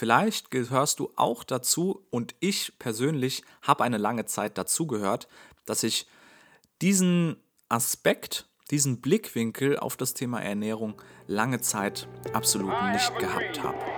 Vielleicht gehörst du auch dazu und ich persönlich habe eine lange Zeit dazugehört, dass ich diesen Aspekt, diesen Blickwinkel auf das Thema Ernährung lange Zeit absolut nicht gehabt habe.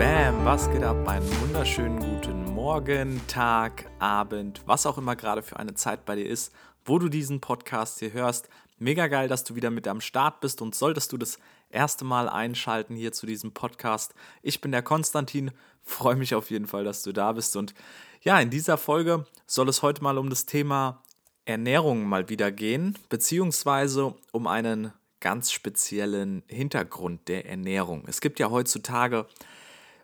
Bam, was geht ab? Einen wunderschönen guten Morgen, Tag, Abend, was auch immer gerade für eine Zeit bei dir ist, wo du diesen Podcast hier hörst. Mega geil, dass du wieder mit am Start bist und solltest du das erste Mal einschalten hier zu diesem Podcast. Ich bin der Konstantin, freue mich auf jeden Fall, dass du da bist und ja, in dieser Folge soll es heute mal um das Thema Ernährung mal wieder gehen, beziehungsweise um einen ganz speziellen Hintergrund der Ernährung. Es gibt ja heutzutage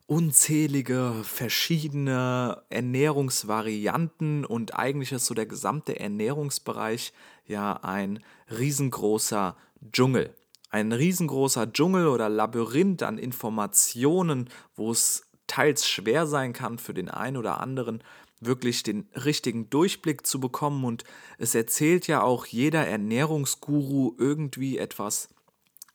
unzählige verschiedene Ernährungsvarianten und eigentlich ist so der gesamte Ernährungsbereich ja ein riesengroßer Dschungel. Ein riesengroßer Dschungel oder Labyrinth an Informationen, wo es teils schwer sein kann für den einen oder anderen, wirklich den richtigen Durchblick zu bekommen. Und es erzählt ja auch jeder Ernährungsguru irgendwie etwas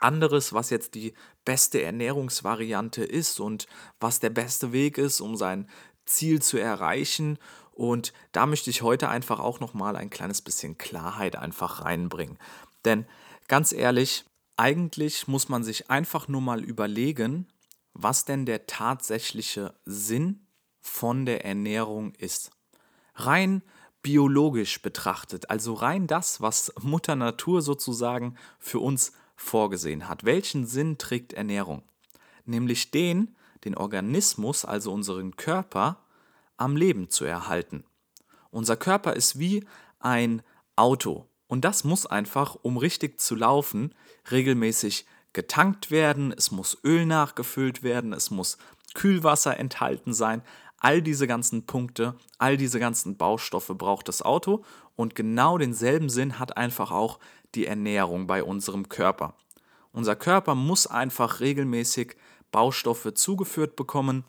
anderes, was jetzt die beste Ernährungsvariante ist und was der beste Weg ist, um sein Ziel zu erreichen. Und da möchte ich heute einfach auch nochmal ein kleines bisschen Klarheit einfach reinbringen. Denn ganz ehrlich, eigentlich muss man sich einfach nur mal überlegen, was denn der tatsächliche Sinn von der Ernährung ist. Rein biologisch betrachtet, also rein das, was Mutter Natur sozusagen für uns vorgesehen hat. Welchen Sinn trägt Ernährung? Nämlich den, den Organismus, also unseren Körper, am Leben zu erhalten. Unser Körper ist wie ein Auto und das muss einfach, um richtig zu laufen, regelmäßig getankt werden, es muss Öl nachgefüllt werden, es muss Kühlwasser enthalten sein. All diese ganzen Punkte, all diese ganzen Baustoffe braucht das Auto und genau denselben Sinn hat einfach auch die Ernährung bei unserem Körper. Unser Körper muss einfach regelmäßig Baustoffe zugeführt bekommen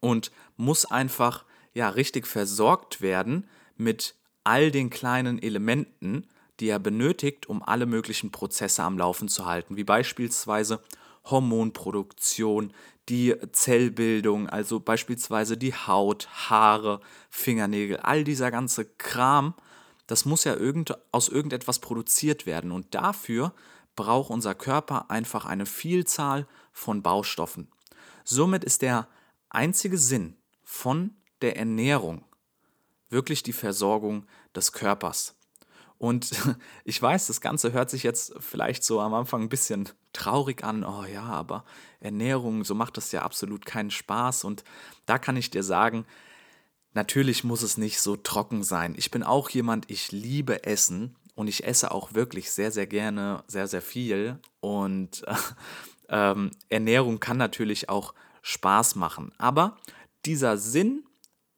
und muss einfach ja richtig versorgt werden mit all den kleinen Elementen, die er benötigt, um alle möglichen Prozesse am Laufen zu halten, wie beispielsweise Hormonproduktion, die Zellbildung, also beispielsweise die Haut, Haare, Fingernägel, all dieser ganze Kram, das muss ja irgend, aus irgendetwas produziert werden und dafür braucht unser Körper einfach eine Vielzahl von Baustoffen. Somit ist der einzige Sinn von der Ernährung wirklich die Versorgung des Körpers. Und ich weiß, das Ganze hört sich jetzt vielleicht so am Anfang ein bisschen traurig an. Oh ja, aber Ernährung, so macht das ja absolut keinen Spaß. Und da kann ich dir sagen, natürlich muss es nicht so trocken sein. Ich bin auch jemand, ich liebe Essen und ich esse auch wirklich sehr, sehr gerne, sehr, sehr viel. Und äh, ähm, Ernährung kann natürlich auch Spaß machen. Aber dieser Sinn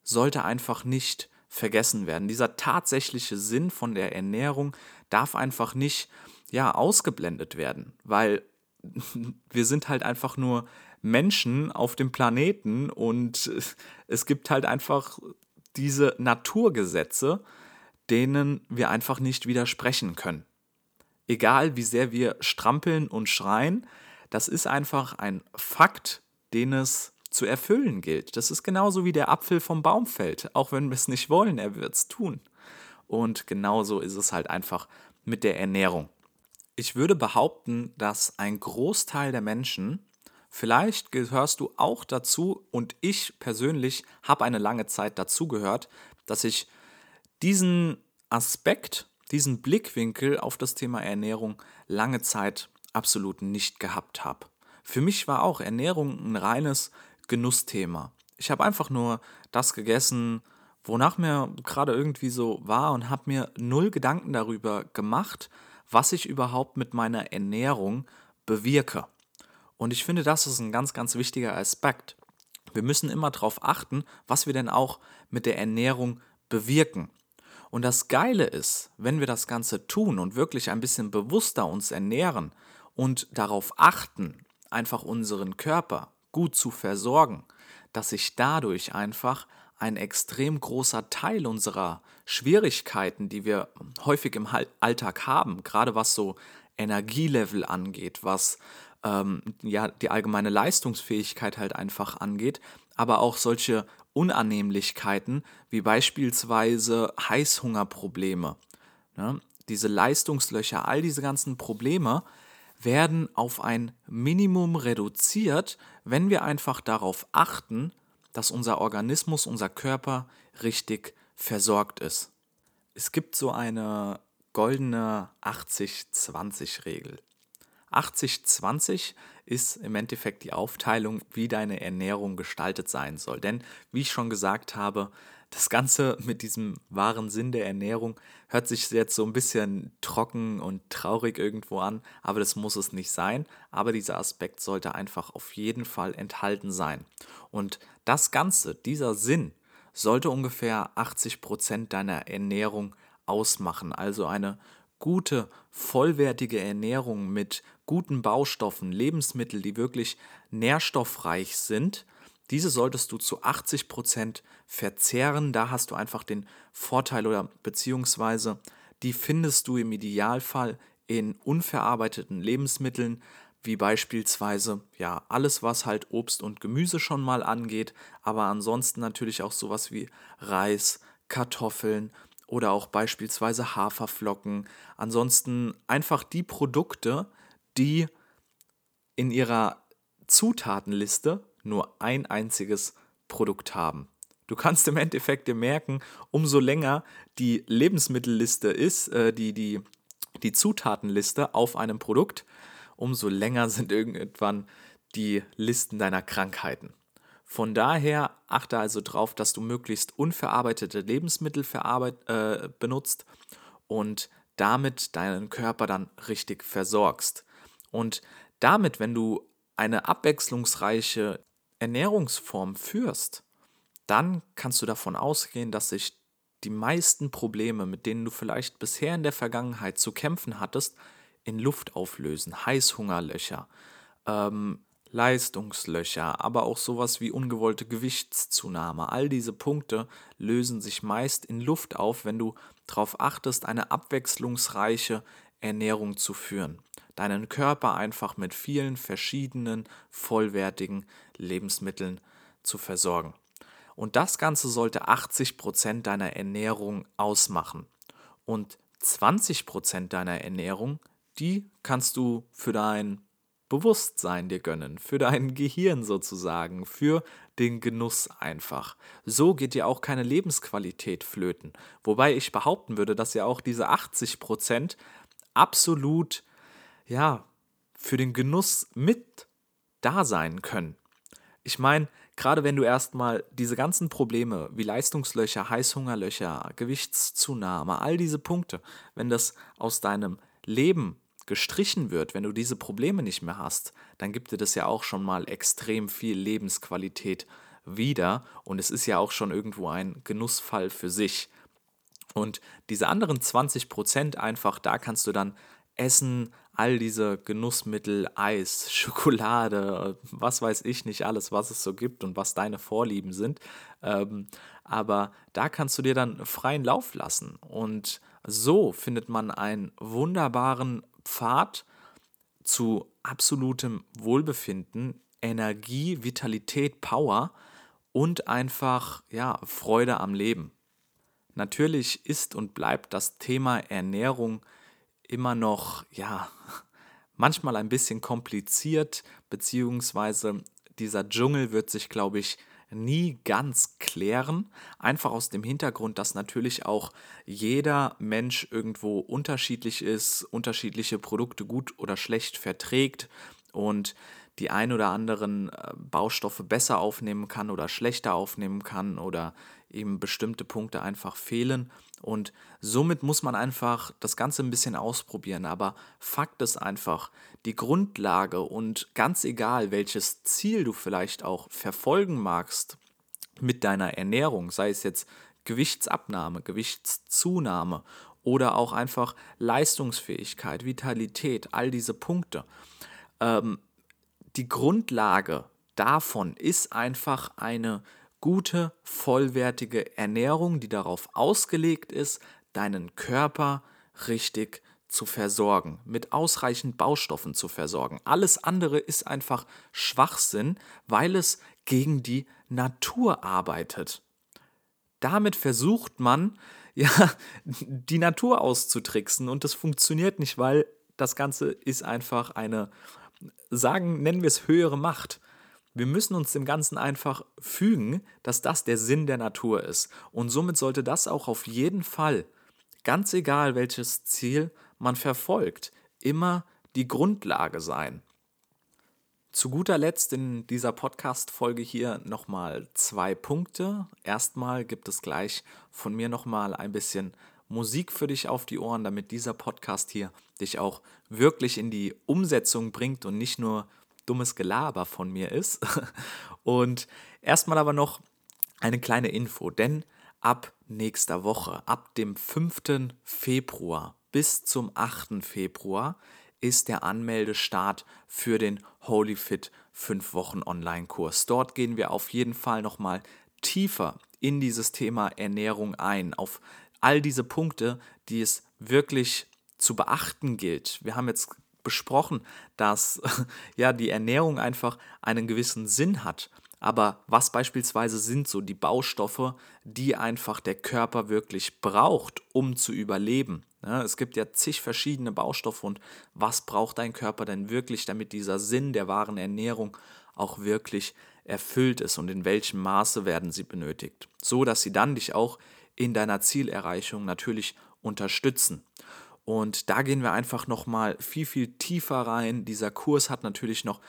sollte einfach nicht vergessen werden. Dieser tatsächliche Sinn von der Ernährung darf einfach nicht ja ausgeblendet werden, weil wir sind halt einfach nur Menschen auf dem Planeten und es gibt halt einfach diese Naturgesetze, denen wir einfach nicht widersprechen können. Egal wie sehr wir strampeln und schreien, das ist einfach ein Fakt, den es zu erfüllen gilt. Das ist genauso wie der Apfel vom Baum fällt. Auch wenn wir es nicht wollen, er wird es tun. Und genauso ist es halt einfach mit der Ernährung. Ich würde behaupten, dass ein Großteil der Menschen, vielleicht gehörst du auch dazu und ich persönlich habe eine lange Zeit dazugehört, dass ich diesen Aspekt, diesen Blickwinkel auf das Thema Ernährung lange Zeit absolut nicht gehabt habe. Für mich war auch Ernährung ein reines Genussthema. Ich habe einfach nur das gegessen, wonach mir gerade irgendwie so war und habe mir null Gedanken darüber gemacht, was ich überhaupt mit meiner Ernährung bewirke. Und ich finde, das ist ein ganz, ganz wichtiger Aspekt. Wir müssen immer darauf achten, was wir denn auch mit der Ernährung bewirken. Und das Geile ist, wenn wir das Ganze tun und wirklich ein bisschen bewusster uns ernähren und darauf achten, einfach unseren Körper gut zu versorgen, dass sich dadurch einfach ein extrem großer Teil unserer Schwierigkeiten, die wir häufig im Alltag haben, gerade was so Energielevel angeht, was ähm, ja die allgemeine Leistungsfähigkeit halt einfach angeht, aber auch solche Unannehmlichkeiten wie beispielsweise Heißhungerprobleme. Ne? Diese Leistungslöcher, all diese ganzen Probleme werden auf ein Minimum reduziert, wenn wir einfach darauf achten, dass unser Organismus, unser Körper richtig versorgt ist. Es gibt so eine goldene 80-20-Regel. 80-20 ist im Endeffekt die Aufteilung, wie deine Ernährung gestaltet sein soll. Denn, wie ich schon gesagt habe, das Ganze mit diesem wahren Sinn der Ernährung hört sich jetzt so ein bisschen trocken und traurig irgendwo an, aber das muss es nicht sein. Aber dieser Aspekt sollte einfach auf jeden Fall enthalten sein. Und das Ganze, dieser Sinn, sollte ungefähr 80 Prozent deiner Ernährung ausmachen. Also eine gute, vollwertige Ernährung mit guten Baustoffen, Lebensmittel, die wirklich nährstoffreich sind, diese solltest du zu 80 Prozent verzehren. Da hast du einfach den Vorteil oder beziehungsweise die findest du im Idealfall in unverarbeiteten Lebensmitteln, wie beispielsweise ja alles, was halt Obst und Gemüse schon mal angeht, aber ansonsten natürlich auch sowas wie Reis, Kartoffeln, oder auch beispielsweise Haferflocken. Ansonsten einfach die Produkte, die in ihrer Zutatenliste nur ein einziges Produkt haben. Du kannst im Endeffekt dir merken, umso länger die Lebensmittelliste ist, äh, die, die, die Zutatenliste auf einem Produkt, umso länger sind irgendwann die Listen deiner Krankheiten. Von daher achte also darauf, dass du möglichst unverarbeitete Lebensmittel äh, benutzt und damit deinen Körper dann richtig versorgst. Und damit, wenn du eine abwechslungsreiche Ernährungsform führst, dann kannst du davon ausgehen, dass sich die meisten Probleme, mit denen du vielleicht bisher in der Vergangenheit zu kämpfen hattest, in Luft auflösen. Heißhungerlöcher, ähm, Leistungslöcher, aber auch sowas wie ungewollte Gewichtszunahme. All diese Punkte lösen sich meist in Luft auf, wenn du darauf achtest, eine abwechslungsreiche Ernährung zu führen. Deinen Körper einfach mit vielen verschiedenen vollwertigen Lebensmitteln zu versorgen. Und das Ganze sollte 80% deiner Ernährung ausmachen. Und 20% deiner Ernährung, die kannst du für dein Bewusstsein dir gönnen, für dein Gehirn sozusagen, für den Genuss einfach. So geht dir auch keine Lebensqualität flöten. Wobei ich behaupten würde, dass ja auch diese 80 Prozent absolut, ja, für den Genuss mit da sein können. Ich meine, gerade wenn du erstmal diese ganzen Probleme wie Leistungslöcher, Heißhungerlöcher, Gewichtszunahme, all diese Punkte, wenn das aus deinem Leben gestrichen wird, wenn du diese Probleme nicht mehr hast, dann gibt dir das ja auch schon mal extrem viel Lebensqualität wieder und es ist ja auch schon irgendwo ein Genussfall für sich. Und diese anderen 20 Prozent einfach, da kannst du dann essen, all diese Genussmittel, Eis, Schokolade, was weiß ich nicht alles, was es so gibt und was deine Vorlieben sind. Ähm, aber da kannst du dir dann freien Lauf lassen. Und so findet man einen wunderbaren Pfad zu absolutem Wohlbefinden, Energie, Vitalität, Power und einfach ja, Freude am Leben. Natürlich ist und bleibt das Thema Ernährung immer noch ja, manchmal ein bisschen kompliziert, beziehungsweise dieser Dschungel wird sich, glaube ich, nie ganz klären. Einfach aus dem Hintergrund, dass natürlich auch jeder Mensch irgendwo unterschiedlich ist, unterschiedliche Produkte gut oder schlecht verträgt und die ein oder anderen äh, Baustoffe besser aufnehmen kann oder schlechter aufnehmen kann oder eben bestimmte Punkte einfach fehlen. Und somit muss man einfach das Ganze ein bisschen ausprobieren. Aber Fakt ist einfach, die Grundlage und ganz egal, welches Ziel du vielleicht auch verfolgen magst mit deiner Ernährung, sei es jetzt Gewichtsabnahme, Gewichtszunahme oder auch einfach Leistungsfähigkeit, Vitalität, all diese Punkte. Ähm, die Grundlage davon ist einfach eine gute, vollwertige Ernährung, die darauf ausgelegt ist, deinen Körper richtig zu versorgen, mit ausreichend Baustoffen zu versorgen. Alles andere ist einfach Schwachsinn, weil es gegen die Natur arbeitet. Damit versucht man, ja, die Natur auszutricksen und das funktioniert nicht, weil das Ganze ist einfach eine, sagen, nennen wir es höhere Macht. Wir müssen uns dem Ganzen einfach fügen, dass das der Sinn der Natur ist. Und somit sollte das auch auf jeden Fall, ganz egal welches Ziel man verfolgt, immer die Grundlage sein. Zu guter Letzt in dieser Podcast-Folge hier nochmal zwei Punkte. Erstmal gibt es gleich von mir nochmal ein bisschen Musik für dich auf die Ohren, damit dieser Podcast hier dich auch wirklich in die Umsetzung bringt und nicht nur dummes Gelaber von mir ist. Und erstmal aber noch eine kleine Info, denn ab nächster Woche, ab dem 5. Februar bis zum 8. Februar ist der Anmeldestart für den Holy Fit 5 Wochen Online-Kurs. Dort gehen wir auf jeden Fall nochmal tiefer in dieses Thema Ernährung ein, auf all diese Punkte, die es wirklich zu beachten gilt. Wir haben jetzt besprochen, dass ja die Ernährung einfach einen gewissen Sinn hat. Aber was beispielsweise sind so die Baustoffe, die einfach der Körper wirklich braucht, um zu überleben? Ja, es gibt ja zig verschiedene Baustoffe und was braucht dein Körper denn wirklich, damit dieser Sinn der wahren Ernährung auch wirklich erfüllt ist und in welchem Maße werden sie benötigt, so dass sie dann dich auch in deiner Zielerreichung natürlich unterstützen. Und da gehen wir einfach nochmal viel, viel tiefer rein. Dieser Kurs hat natürlich noch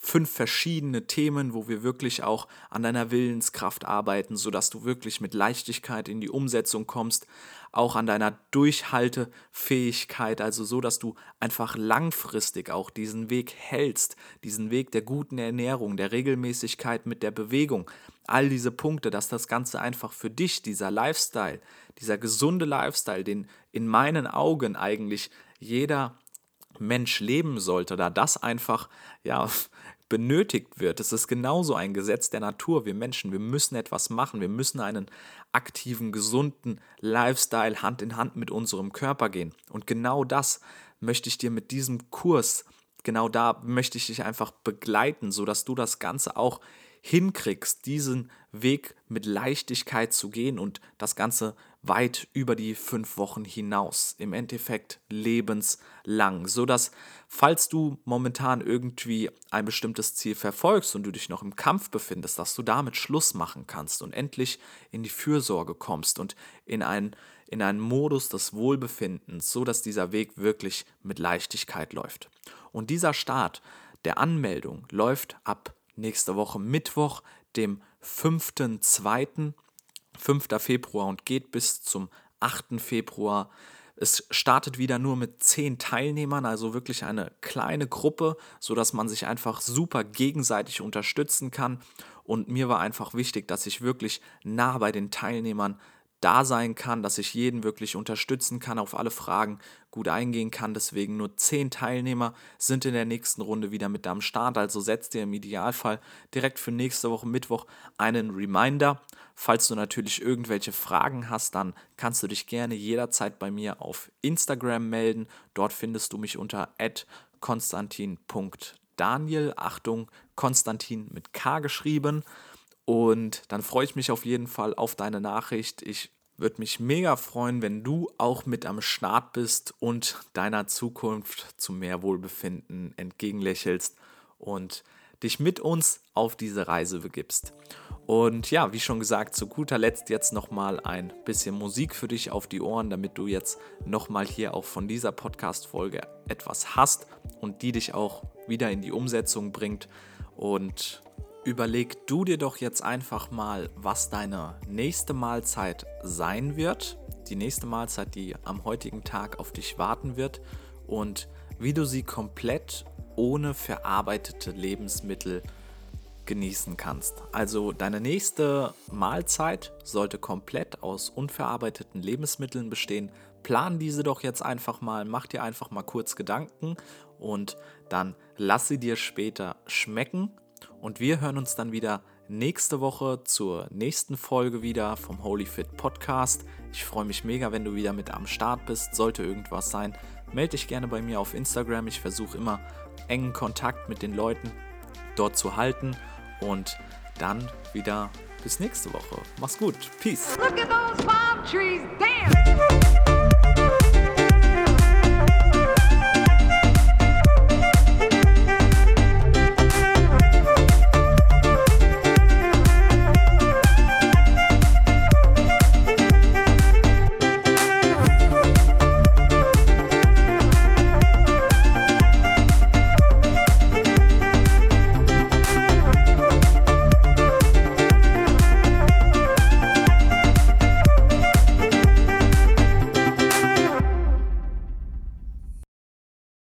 fünf verschiedene Themen, wo wir wirklich auch an deiner Willenskraft arbeiten, sodass du wirklich mit Leichtigkeit in die Umsetzung kommst, auch an deiner Durchhaltefähigkeit, also so, dass du einfach langfristig auch diesen Weg hältst, diesen Weg der guten Ernährung, der Regelmäßigkeit mit der Bewegung, all diese Punkte, dass das Ganze einfach für dich, dieser Lifestyle, dieser gesunde Lifestyle, den in meinen Augen eigentlich jeder Mensch leben sollte, da das einfach ja benötigt wird. Es ist genauso ein Gesetz der Natur. Wir Menschen, wir müssen etwas machen. Wir müssen einen aktiven, gesunden Lifestyle Hand in Hand mit unserem Körper gehen. Und genau das möchte ich dir mit diesem Kurs, genau da möchte ich dich einfach begleiten, sodass du das Ganze auch hinkriegst, diesen Weg mit Leichtigkeit zu gehen und das Ganze weit über die fünf Wochen hinaus, im Endeffekt lebenslang, sodass, falls du momentan irgendwie ein bestimmtes Ziel verfolgst und du dich noch im Kampf befindest, dass du damit Schluss machen kannst und endlich in die Fürsorge kommst und in einen, in einen Modus des Wohlbefindens, sodass dieser Weg wirklich mit Leichtigkeit läuft. Und dieser Start der Anmeldung läuft ab nächste Woche Mittwoch, dem 5.2. 5. Februar und geht bis zum 8. Februar. Es startet wieder nur mit zehn Teilnehmern, also wirklich eine kleine Gruppe, sodass man sich einfach super gegenseitig unterstützen kann. Und mir war einfach wichtig, dass ich wirklich nah bei den Teilnehmern da sein kann, dass ich jeden wirklich unterstützen kann, auf alle Fragen gut eingehen kann. Deswegen nur zehn Teilnehmer sind in der nächsten Runde wieder mit am Start. Also setzt dir im Idealfall direkt für nächste Woche Mittwoch einen Reminder. Falls du natürlich irgendwelche Fragen hast, dann kannst du dich gerne jederzeit bei mir auf Instagram melden. Dort findest du mich unter konstantin.daniel. Achtung, Konstantin mit K geschrieben. Und dann freue ich mich auf jeden Fall auf deine Nachricht. Ich würde mich mega freuen, wenn du auch mit am Start bist und deiner Zukunft zu mehr Wohlbefinden entgegenlächelst. Und dich mit uns auf diese Reise begibst. Und ja, wie schon gesagt, zu guter Letzt jetzt nochmal ein bisschen Musik für dich auf die Ohren, damit du jetzt nochmal hier auch von dieser Podcast-Folge etwas hast und die dich auch wieder in die Umsetzung bringt. Und überleg du dir doch jetzt einfach mal, was deine nächste Mahlzeit sein wird. Die nächste Mahlzeit, die am heutigen Tag auf dich warten wird. Und wie du sie komplett ohne verarbeitete Lebensmittel genießen kannst. Also deine nächste Mahlzeit sollte komplett aus unverarbeiteten Lebensmitteln bestehen. Plan diese doch jetzt einfach mal, mach dir einfach mal kurz Gedanken und dann lass sie dir später schmecken. Und wir hören uns dann wieder nächste Woche zur nächsten Folge wieder vom Holy Fit Podcast. Ich freue mich mega, wenn du wieder mit am Start bist. Sollte irgendwas sein, melde dich gerne bei mir auf Instagram. Ich versuche immer engen Kontakt mit den Leuten dort zu halten. Und dann wieder bis nächste Woche. Mach's gut. Peace.